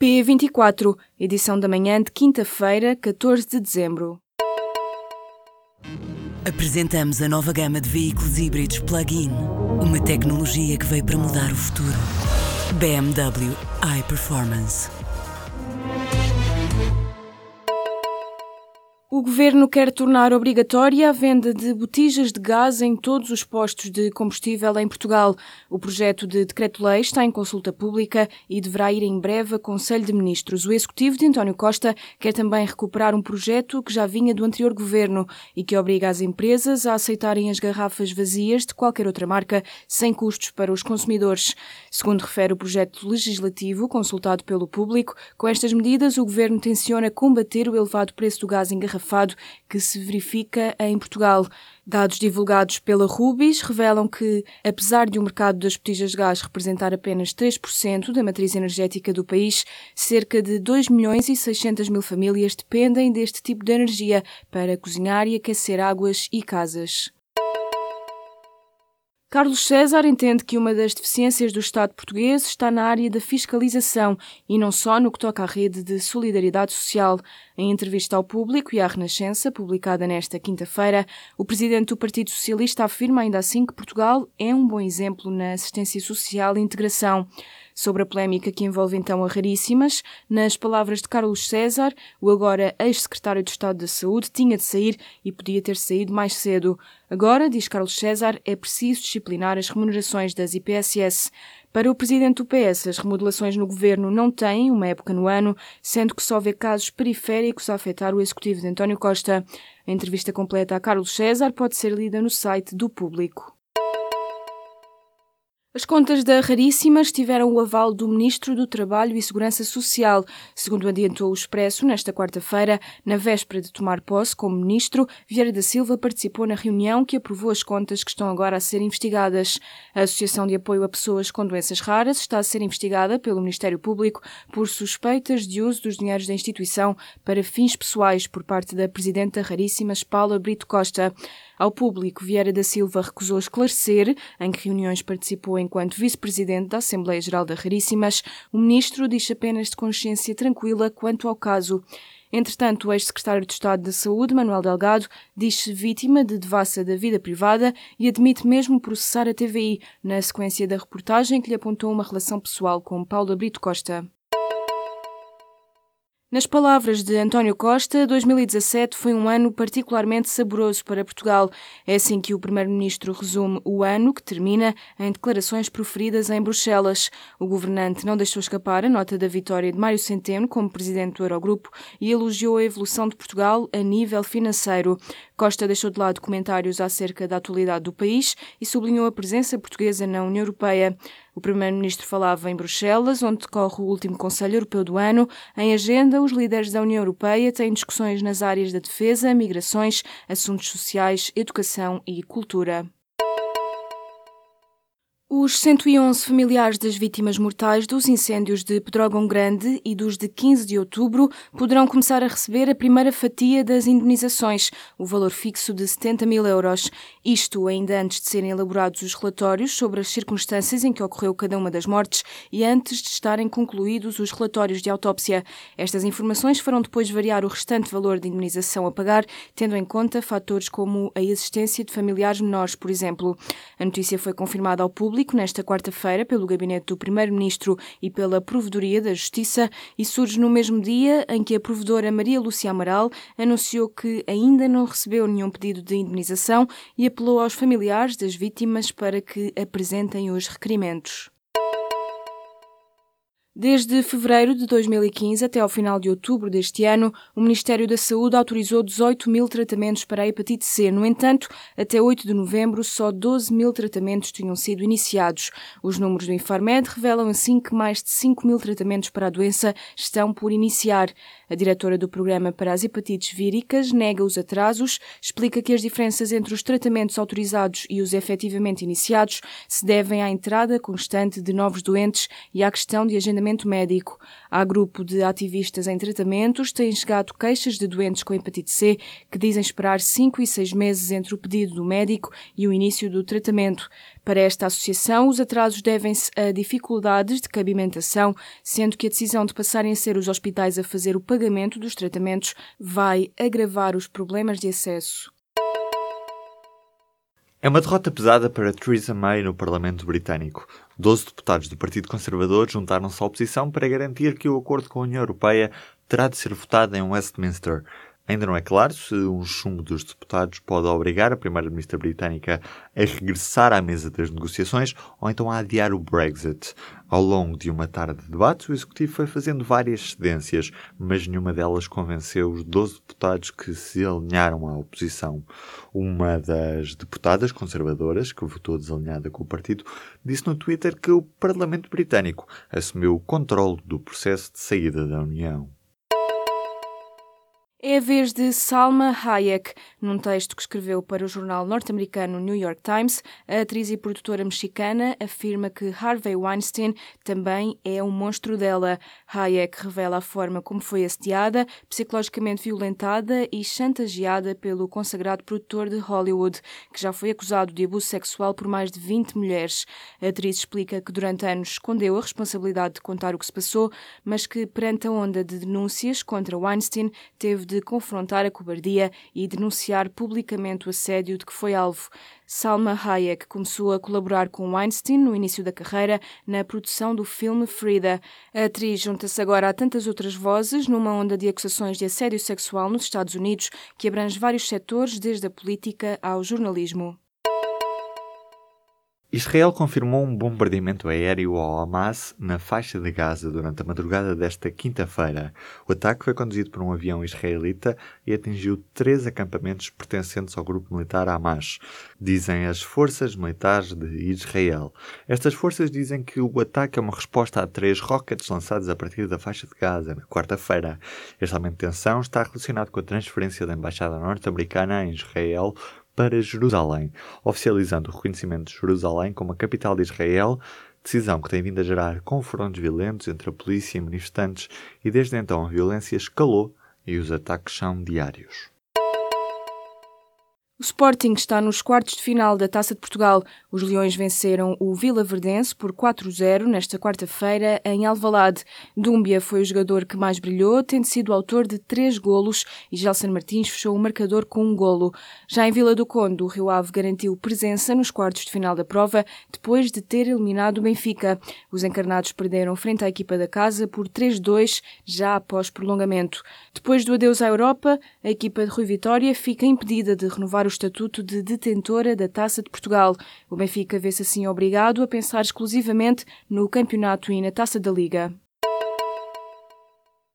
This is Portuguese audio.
P24, edição da manhã de quinta-feira, 14 de dezembro. Apresentamos a nova gama de veículos híbridos plug-in. Uma tecnologia que veio para mudar o futuro. BMW iPerformance. O governo quer tornar obrigatória a venda de botijas de gás em todos os postos de combustível em Portugal. O projeto de decreto-lei está em consulta pública e deverá ir em breve a Conselho de Ministros. O executivo de António Costa quer também recuperar um projeto que já vinha do anterior governo e que obriga as empresas a aceitarem as garrafas vazias de qualquer outra marca sem custos para os consumidores. Segundo refere o projeto legislativo consultado pelo público, com estas medidas o governo tenciona combater o elevado preço do gás em que se verifica em Portugal. Dados divulgados pela Rubis revelam que, apesar de o mercado das botijas de gás representar apenas 3% da matriz energética do país, cerca de 2 milhões e 600 mil famílias dependem deste tipo de energia para cozinhar e aquecer águas e casas. Carlos César entende que uma das deficiências do Estado português está na área da fiscalização e não só no que toca à rede de solidariedade social. Em entrevista ao público e à Renascença, publicada nesta quinta-feira, o presidente do Partido Socialista afirma ainda assim que Portugal é um bom exemplo na assistência social e integração. Sobre a polémica que envolve então a Raríssimas, nas palavras de Carlos César, o agora ex-secretário de Estado da Saúde tinha de sair e podia ter saído mais cedo. Agora, diz Carlos César, é preciso disciplinar as remunerações das IPSS. Para o presidente do PS, as remodelações no governo não têm uma época no ano, sendo que só vê casos periféricos a afetar o executivo de António Costa. A entrevista completa a Carlos César pode ser lida no site do Público. As contas da Raríssimas tiveram o aval do Ministro do Trabalho e Segurança Social. Segundo adiantou o Expresso, nesta quarta-feira, na véspera de tomar posse como Ministro, Vieira da Silva participou na reunião que aprovou as contas que estão agora a ser investigadas. A Associação de Apoio a Pessoas com Doenças Raras está a ser investigada pelo Ministério Público por suspeitas de uso dos dinheiros da instituição para fins pessoais por parte da Presidenta Raríssimas, Paula Brito Costa. Ao público, Vieira da Silva recusou esclarecer em que reuniões participou enquanto vice-presidente da Assembleia Geral da Raríssimas. O ministro diz apenas de consciência tranquila quanto ao caso. Entretanto, o ex-secretário de Estado da Saúde, Manuel Delgado, diz-se vítima de devassa da vida privada e admite mesmo processar a TVI, na sequência da reportagem que lhe apontou uma relação pessoal com Paulo Brito Costa. Nas palavras de António Costa, 2017 foi um ano particularmente saboroso para Portugal. É assim que o Primeiro-Ministro resume o ano que termina em declarações proferidas em Bruxelas. O governante não deixou escapar a nota da vitória de Mário Centeno como presidente do Eurogrupo e elogiou a evolução de Portugal a nível financeiro. Costa deixou de lado comentários acerca da atualidade do país e sublinhou a presença portuguesa na União Europeia. O Primeiro-Ministro falava em Bruxelas, onde decorre o último Conselho Europeu do ano. Em agenda, os líderes da União Europeia têm discussões nas áreas da defesa, migrações, assuntos sociais, educação e cultura. Os 111 familiares das vítimas mortais dos incêndios de Pedrógão Grande e dos de 15 de outubro poderão começar a receber a primeira fatia das indenizações, o valor fixo de 70 mil euros. Isto ainda antes de serem elaborados os relatórios sobre as circunstâncias em que ocorreu cada uma das mortes e antes de estarem concluídos os relatórios de autópsia. Estas informações farão depois variar o restante valor de indenização a pagar, tendo em conta fatores como a existência de familiares menores, por exemplo. A notícia foi confirmada ao público público nesta quarta-feira pelo gabinete do Primeiro-Ministro e pela Provedoria da Justiça e surge no mesmo dia em que a provedora Maria Lúcia Amaral anunciou que ainda não recebeu nenhum pedido de indenização e apelou aos familiares das vítimas para que apresentem os requerimentos. Desde fevereiro de 2015 até ao final de outubro deste ano, o Ministério da Saúde autorizou 18 mil tratamentos para a hepatite C. No entanto, até 8 de novembro, só 12 mil tratamentos tinham sido iniciados. Os números do Infarmed revelam assim que mais de 5 mil tratamentos para a doença estão por iniciar. A diretora do Programa para as Hepatites Víricas nega os atrasos, explica que as diferenças entre os tratamentos autorizados e os efetivamente iniciados se devem à entrada constante de novos doentes e à questão de agendamento tratamento médico. Há grupo de ativistas em tratamentos, têm chegado queixas de doentes com hepatite C que dizem esperar 5 e 6 meses entre o pedido do médico e o início do tratamento. Para esta associação, os atrasos devem-se a dificuldades de cabimentação, sendo que a decisão de passarem a ser os hospitais a fazer o pagamento dos tratamentos vai agravar os problemas de acesso. É uma derrota pesada para Theresa May no Parlamento Britânico. Doze deputados do Partido Conservador juntaram-se à oposição para garantir que o acordo com a União Europeia terá de ser votado em Westminster. Ainda não é claro se um chumbo dos deputados pode obrigar a Primeira-Ministra britânica a regressar à mesa das negociações ou então a adiar o Brexit. Ao longo de uma tarde de debates, o Executivo foi fazendo várias cedências, mas nenhuma delas convenceu os 12 deputados que se alinharam à oposição. Uma das deputadas conservadoras, que votou desalinhada com o partido, disse no Twitter que o Parlamento Britânico assumiu o controle do processo de saída da União. É a vez de Salma Hayek. Num texto que escreveu para o jornal norte-americano New York Times, a atriz e produtora mexicana afirma que Harvey Weinstein também é um monstro dela. Hayek revela a forma como foi assediada, psicologicamente violentada e chantageada pelo consagrado produtor de Hollywood, que já foi acusado de abuso sexual por mais de 20 mulheres. A atriz explica que durante anos escondeu a responsabilidade de contar o que se passou, mas que perante a onda de denúncias contra Weinstein teve de de confrontar a cobardia e denunciar publicamente o assédio de que foi alvo. Salma Hayek começou a colaborar com Weinstein no início da carreira na produção do filme Frida. A atriz junta-se agora a tantas outras vozes numa onda de acusações de assédio sexual nos Estados Unidos que abrange vários setores, desde a política ao jornalismo. Israel confirmou um bombardeamento aéreo ao Hamas na faixa de Gaza durante a madrugada desta quinta-feira. O ataque foi conduzido por um avião israelita e atingiu três acampamentos pertencentes ao grupo militar Hamas, dizem as forças militares de Israel. Estas forças dizem que o ataque é uma resposta a três rockets lançados a partir da faixa de Gaza na quarta-feira. Este aumento de tensão está relacionado com a transferência da embaixada norte-americana em Israel para Jerusalém, oficializando o reconhecimento de Jerusalém como a capital de Israel, decisão que tem vindo a gerar confrontos violentos entre a polícia e manifestantes, e desde então a violência escalou e os ataques são diários. O Sporting está nos quartos de final da Taça de Portugal. Os Leões venceram o Vila Verdense por 4-0 nesta quarta-feira em Alvalade. Dúmbia foi o jogador que mais brilhou, tendo sido autor de três golos e Gelson Martins fechou o marcador com um golo. Já em Vila do Conde, o Rio Ave garantiu presença nos quartos de final da prova depois de ter eliminado o Benfica. Os encarnados perderam frente à equipa da casa por 3-2 já após prolongamento. Depois do adeus à Europa, a equipa de Rui Vitória fica impedida de renovar o estatuto de detentora da Taça de Portugal. O Benfica vê-se assim obrigado a pensar exclusivamente no campeonato e na Taça da Liga.